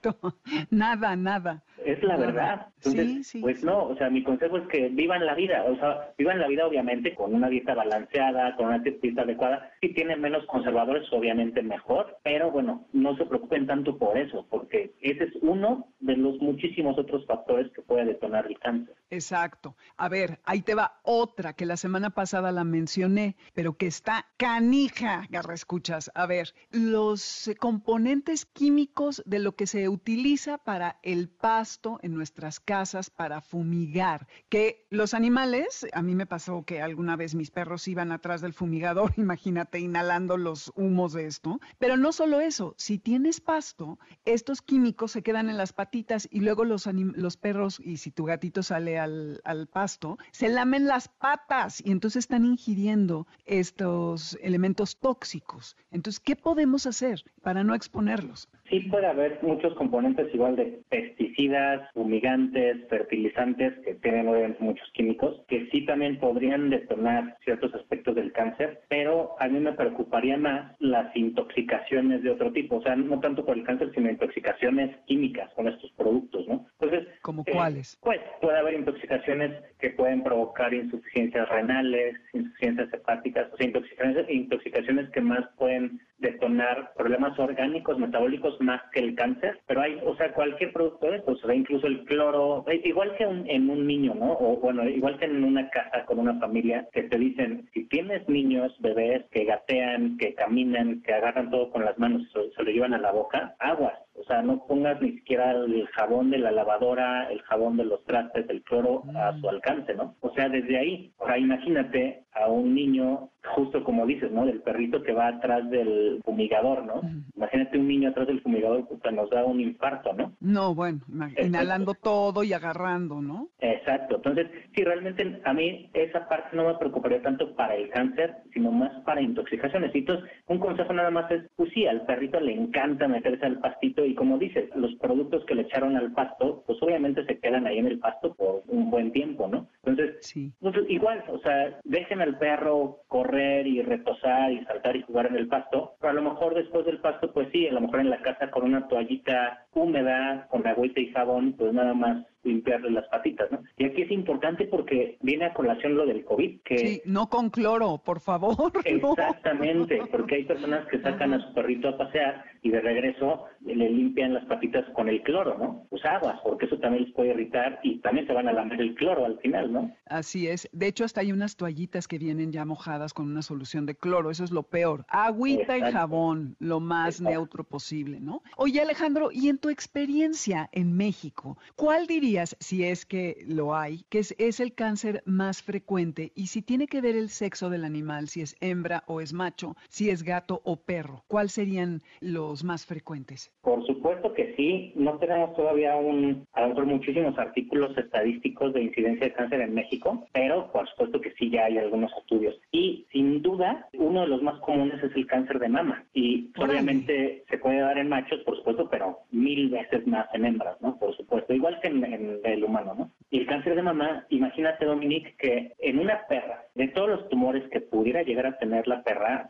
Nada, nada. Es la verdad. Entonces, pues no, o sea, mi consejo es que vivan la vida, o sea, vivan la vida obviamente con una dieta balanceada, con una dieta adecuada. Si tienen menos conservadores, obviamente mejor, pero bueno, no se preocupen tanto por eso, porque ese es uno de los muchísimos otros factores que puede detonar el cáncer. Exacto. A ver, ahí te va otra que la semana pasada la mencioné, pero que está canija, garra escuchas. A ver, los componentes químicos de lo que se utiliza para el pasto en nuestras casas para fumigar, que los animales, a mí me pasó que alguna vez mis perros iban atrás del fumigador, imagínate, inhalando los humos de esto, pero no solo eso, si tienes pasto, estos químicos se quedan en las patitas y luego los, los perros, y si tu gatito sale al, al pasto, se lamen las patas y entonces están ingiriendo estos elementos tóxicos. Entonces, ¿qué podemos hacer para no exponerlos? Sí puede haber muchos componentes igual de pesticidas, fumigantes, fertilizantes, que tienen obviamente muchos químicos, que sí también podrían detonar ciertos aspectos del cáncer, pero a mí me preocuparía más las intoxicaciones de otro tipo, o sea, no tanto por el cáncer, sino intoxicaciones químicas con estos productos, ¿no? Entonces, ¿como eh, cuáles? Pues puede haber intoxicaciones que pueden provocar insuficiencias renales, insuficiencias hepáticas, o sea, intoxicaciones, intoxicaciones que más pueden detonar problemas orgánicos metabólicos más que el cáncer, pero hay, o sea, cualquier producto de estos, o sea, incluso el cloro, eh, igual que en un niño, ¿no? O bueno, igual que en una casa con una familia que te dicen, si tienes niños, bebés que gatean, que caminan, que agarran todo con las manos y se, se lo llevan a la boca, aguas, O sea, no pongas ni siquiera el jabón de la lavadora, el jabón de los trastes, el cloro a su mm. alcance, ¿no? O sea, desde ahí, ahora imagínate a un niño justo como dices, ¿no? Del perrito que va atrás del fumigador, ¿no? Imagínate un niño atrás del fumigador, pues nos da un infarto, ¿no? No, bueno, inhalando todo y agarrando, ¿no? Exacto. Entonces, sí, realmente a mí esa parte no me preocuparía tanto para el cáncer, sino más para intoxicaciones. Y entonces, un consejo nada más es, pues sí, al perrito le encanta meterse al pastito y como dices, los productos que le echaron al pasto, pues obviamente se quedan ahí en el pasto por un buen tiempo, ¿no? Entonces, sí. pues, igual, o sea, dejen al perro correr y retosar y saltar y jugar en el pasto, pero a lo mejor después del pasto, pues sí, a lo mejor en la casa con una toallita húmeda, con agüita y jabón, pues nada más limpiarle las patitas, ¿no? Y aquí es importante porque viene a colación lo del COVID, que... Sí, no con cloro, por favor. Exactamente, porque hay personas que sacan a su perrito a pasear y de regreso le limpian las patitas con el cloro, ¿no? Pues aguas, porque eso también les puede irritar y también se van a lamer el cloro al final, ¿no? Así es. De hecho, hasta hay unas toallitas que vienen ya mojadas con una solución de cloro, eso es lo peor. Agüita y jabón, lo más neutro posible, ¿no? Oye, Alejandro, y en tu experiencia en México, ¿cuál dirías si es que lo hay, que es, el cáncer más frecuente y si tiene que ver el sexo del animal, si es hembra o es macho, si es gato o perro? ¿Cuáles serían los más frecuentes? Por supuesto que sí. No tenemos todavía un, a lo mejor muchísimos artículos estadísticos de incidencia de cáncer en México, pero por supuesto que sí ya hay algunos estudios. Y sin duda, uno de los más comunes es el cáncer de mama. Y obviamente se puede dar en machos, por supuesto, pero mil veces más en hembras, ¿no? Por supuesto. Igual que en del humano, ¿no? Y el cáncer de mama, imagínate, Dominique, que en una perra, de todos los tumores que pudiera llegar a tener la perra,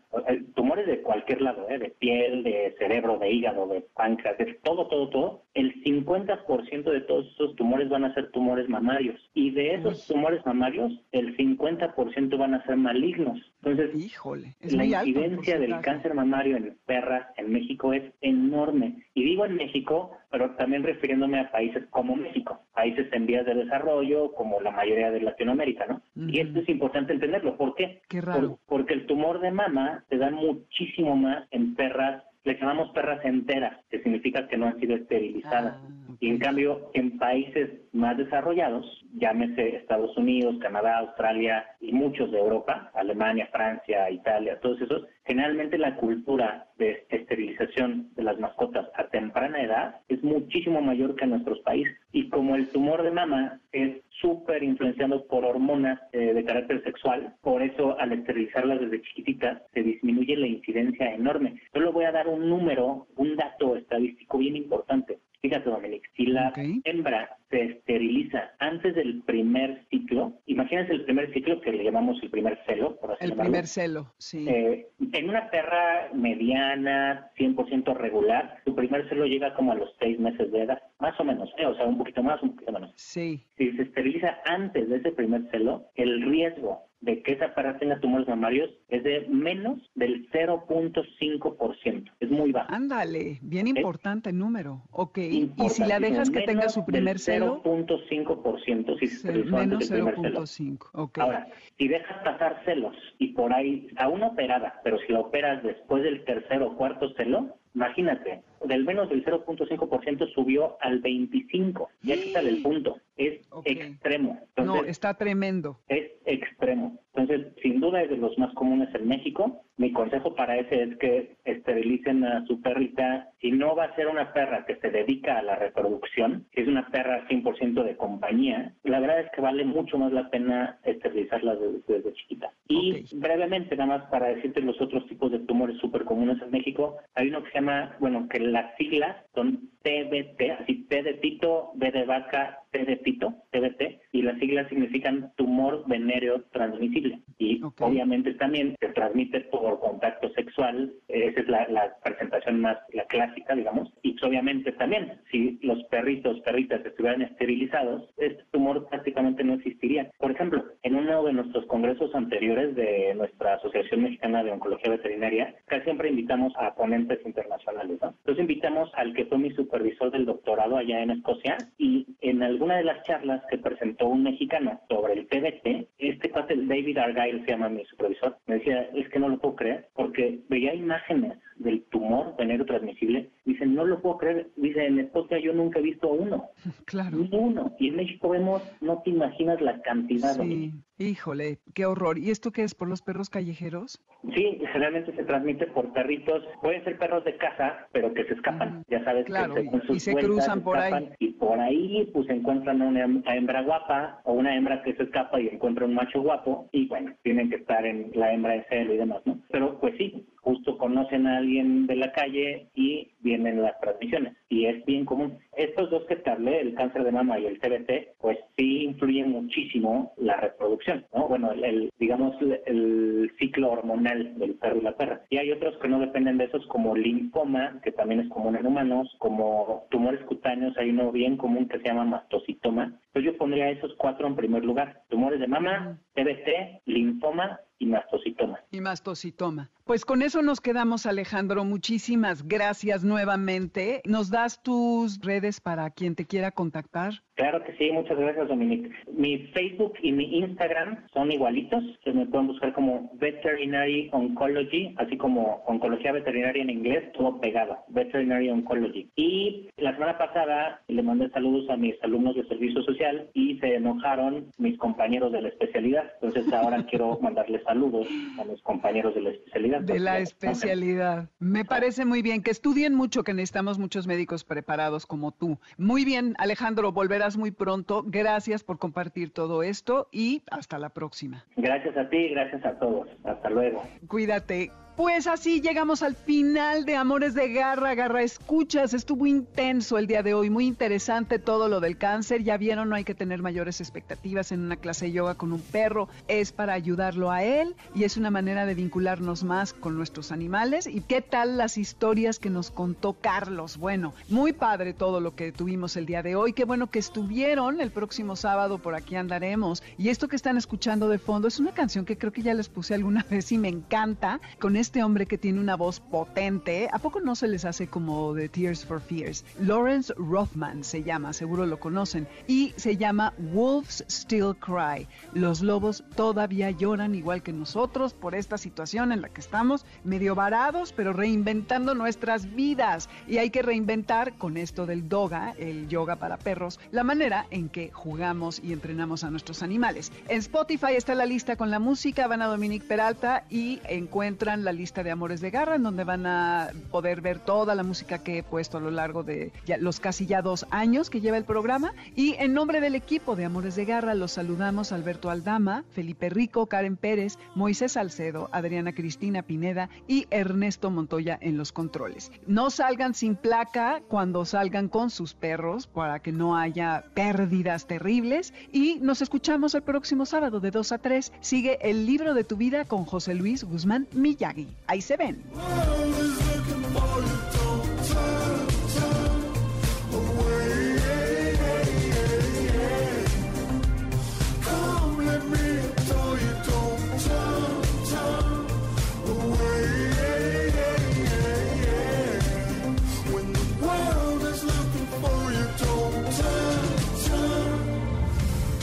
tumores de cualquier lado, ¿eh? de piel, de cerebro, de hígado, de páncreas, de todo, todo, todo, el 50% de todos esos tumores van a ser tumores mamarios. Y de esos tumores mamarios, el 50% van a ser malignos. Entonces, Híjole, la incidencia del cáncer mamario en perras en México es enorme. Y digo en México, pero también refiriéndome a países como México, países en vías de desarrollo, como la mayoría de Latinoamérica, ¿no? Y esto es importante entenderlo. ¿Por qué? Qué raro. porque el tumor de mama se da muchísimo más en perras le llamamos perras enteras, que significa que no han sido esterilizadas. Ah. Y en cambio, en países más desarrollados, llámese Estados Unidos, Canadá, Australia y muchos de Europa, Alemania, Francia, Italia, todos esos, generalmente la cultura de esterilización de las mascotas a temprana edad es muchísimo mayor que en nuestros países. Y como el tumor de mama es súper influenciado por hormonas eh, de carácter sexual, por eso al esterilizarlas desde chiquititas se disminuye la incidencia enorme. Yo le voy a dar un número, un dato estadístico bien importante. Fíjate, Dominic, si la hembra se esteriliza antes del primer ciclo, imagínense el primer ciclo que le llamamos el primer celo, por así El primer celo, sí. Eh, en una perra mediana, 100% regular, su primer celo llega como a los seis meses de edad, más o menos, ¿eh? o sea, un poquito más, un poquito menos. Sí. Si se esteriliza antes de ese primer celo, el riesgo de que esa perra tenga tumores mamarios es de menos del 0.5%. Es muy bajo. Ándale, bien importante el número. Ok, y si la dejas que tenga su primer celo. 0.5% si se menos 0.5. Okay. Ahora, si dejas pasar celos y por ahí, aún operada, pero si la operas después del tercer o cuarto celo, Imagínate, del menos del 0.5% subió al 25%. Ya quítale el punto. Es extremo. no, está tremendo. Es extremo. Entonces, sin duda es de los más comunes en México. Mi consejo para ese es que esterilicen a su perrita. Si no va a ser una perra que se dedica a la reproducción, que es una perra 100% de compañía, la verdad es que vale mucho más la pena esterilizarla desde, chiquita. Y brevemente, nada más para decirte los otros tipos de tumores súper comunes en México, hay uno que se llama, bueno, que las siglas son TBT, así T de Tito, B de vaca, T de TBT, y las siglas significan tumor venéreo transmisible. Y obviamente también se transmite por contacto sexual, esa es la, presentación más, la clásica, digamos, y obviamente también, si los perritos, perritas estuvieran esterilizados, este tumor prácticamente no existiría. Por ejemplo, en uno de nuestros congresos anteriores de nuestra Asociación Mexicana de Oncología Veterinaria, casi siempre invitamos a ponentes internacionales, ¿no? Entonces invitamos al que fue mi supervisor del doctorado allá en Escocia y en alguna de las charlas que presentó un mexicano sobre el TBT, este cuate David Argyle se llama mi supervisor, me decía, es que no lo puedo creer, porque veía imágenes del tumor de neurotransmisible, dicen, no lo puedo creer, dice, en Escocia yo nunca he visto uno. Claro. Ni uno. Y en México vemos, no te imaginas la cantidad. Sí. Híjole, qué horror. ¿Y esto qué es por los perros callejeros? Sí, generalmente se transmite por perritos, pueden ser perros de casa, pero que se escapan. Ya sabes Claro, que y- con sus y se vueltas cruzan por ahí. escapan, Y por ahí pues encuentran una hembra guapa o una hembra que se escapa y encuentra un macho guapo y bueno, tienen que estar en la hembra de celo y demás, ¿no? Pero pues sí, justo conocen a alguien de la calle y vienen las transmisiones. Y es bien común. Estos dos que te el cáncer de mama y el TBT, pues sí influyen muchísimo la reproducción, ¿no? Bueno, el, el, digamos, el, el ciclo hormonal del perro y la perra. Y hay otros que no dependen de esos, como linfoma, que también es común en humanos, como tumores cutáneos, hay uno bien común que se llama mastocitoma. Entonces yo pondría esos cuatro en primer lugar. Tumores de mama, TBT, linfoma y mastocitoma. Y mastocitoma. Pues con eso nos quedamos, Alejandro. Muchísimas gracias nuevamente. ¿Nos das tus redes para quien te quiera contactar? Claro que sí, muchas gracias Dominique. Mi Facebook y mi Instagram son igualitos, que me pueden buscar como Veterinary Oncology, así como oncología veterinaria en inglés, todo pegado, Veterinary Oncology. Y la semana pasada le mandé saludos a mis alumnos de servicio social y se enojaron mis compañeros de la especialidad, entonces ahora quiero mandarles saludos a mis compañeros de la especialidad. De la Porque- especialidad. Me parece muy bien que estudien mucho, que necesitamos muchos médicos preparados como tú. Muy bien, Alejandro, muy pronto. Gracias por compartir todo esto y hasta la próxima. Gracias a ti, gracias a todos. Hasta luego. Cuídate. Pues así llegamos al final de Amores de Garra, Garra Escuchas. Estuvo intenso el día de hoy, muy interesante todo lo del cáncer. Ya vieron, no hay que tener mayores expectativas en una clase de yoga con un perro. Es para ayudarlo a él y es una manera de vincularnos más con nuestros animales. ¿Y qué tal las historias que nos contó Carlos? Bueno, muy padre todo lo que tuvimos el día de hoy. Qué bueno que estuvieron. El próximo sábado por aquí andaremos. Y esto que están escuchando de fondo es una canción que creo que ya les puse alguna vez y me encanta. Con este hombre que tiene una voz potente. ¿A poco no se les hace como de Tears for Fears? Lawrence Rothman se llama, seguro lo conocen. Y se llama Wolves Still Cry. Los lobos todavía lloran igual que nosotros por esta situación en la que estamos, medio varados, pero reinventando nuestras vidas. Y hay que reinventar con esto del doga, el yoga para perros, la manera en que jugamos y entrenamos a nuestros animales. En Spotify está la lista con la música, van a Dominique Peralta y encuentran la lista de Amores de Garra, en donde van a poder ver toda la música que he puesto a lo largo de los casi ya dos años que lleva el programa. Y en nombre del equipo de Amores de Garra, los saludamos Alberto Aldama, Felipe Rico, Karen Pérez, Moisés Salcedo, Adriana Cristina Pineda y Ernesto Montoya en los controles. No salgan sin placa cuando salgan con sus perros para que no haya pérdidas terribles. Y nos escuchamos el próximo sábado de 2 a 3. Sigue el libro de tu vida con José Luis Guzmán Miyagi. Ahí se ven.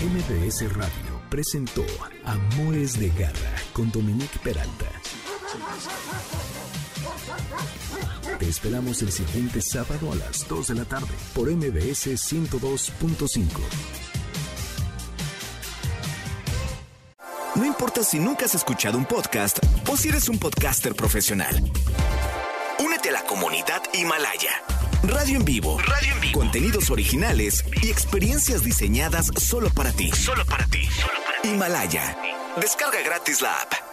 MBS Radio presentó Amores de Garra con Dominique Peralta. Te esperamos el siguiente sábado a las 2 de la tarde por MBS 102.5. No importa si nunca has escuchado un podcast o si eres un podcaster profesional. Únete a la comunidad Himalaya. Radio en vivo. Radio en vivo. Contenidos originales y experiencias diseñadas solo para ti. Solo para ti. Himalaya. Descarga gratis la app.